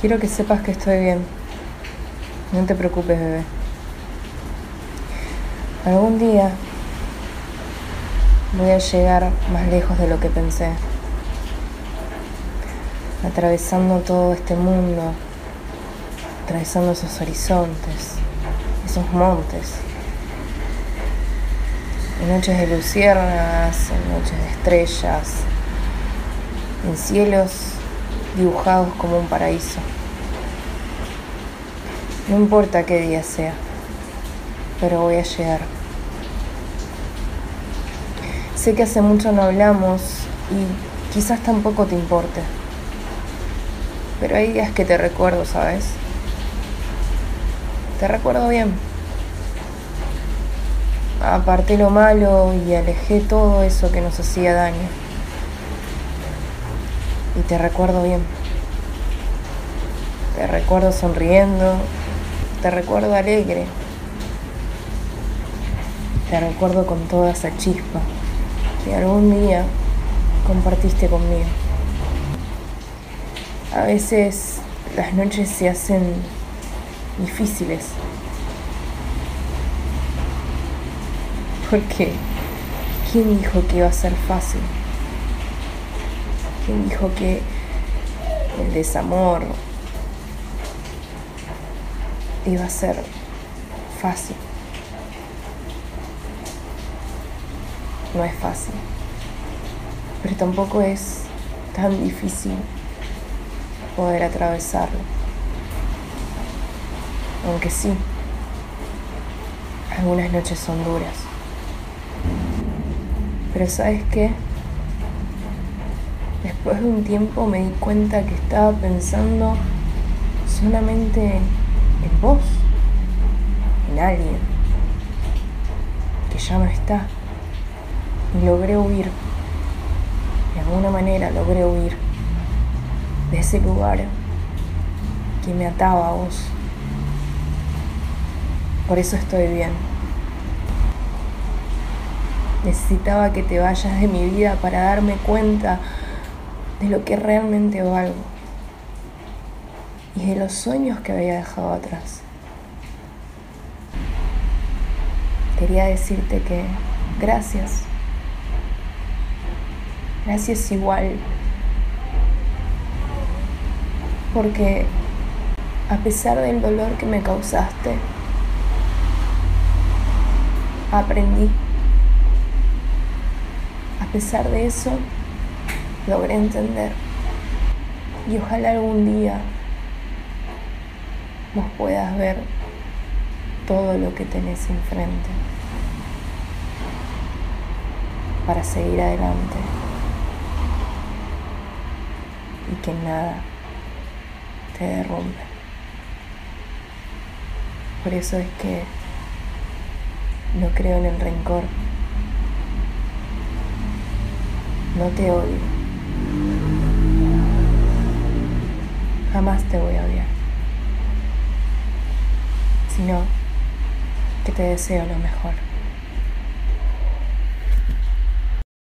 Quiero que sepas que estoy bien. No te preocupes, bebé. Algún día voy a llegar más lejos de lo que pensé. Atravesando todo este mundo, atravesando esos horizontes, esos montes. En noches de luciérnagas, en noches de estrellas, en cielos dibujados como un paraíso. No importa qué día sea, pero voy a llegar. Sé que hace mucho no hablamos y quizás tampoco te importe, pero hay días que te recuerdo, ¿sabes? Te recuerdo bien. Aparté lo malo y alejé todo eso que nos hacía daño y te recuerdo bien. Te recuerdo sonriendo, te recuerdo alegre, te recuerdo con toda esa chispa que algún día compartiste conmigo. A veces las noches se hacen difíciles. Porque, ¿quién dijo que iba a ser fácil? ¿Quién dijo que el desamor iba a ser fácil? No es fácil, pero tampoco es tan difícil poder atravesarlo. Aunque sí, algunas noches son duras. Pero ¿sabes qué? Después de un tiempo me di cuenta que estaba pensando solamente en vos, en alguien, que ya no está. Y logré huir, de alguna manera logré huir de ese lugar que me ataba a vos. Por eso estoy bien. Necesitaba que te vayas de mi vida para darme cuenta de lo que realmente valgo y de los sueños que había dejado atrás. Quería decirte que gracias. Gracias igual. Porque a pesar del dolor que me causaste, aprendí. A pesar de eso, logré entender. Y ojalá algún día vos puedas ver todo lo que tenés enfrente para seguir adelante y que nada te derrumbe. Por eso es que no creo en el rencor. No te odio. Jamás te voy a odiar. Sino que te deseo lo mejor.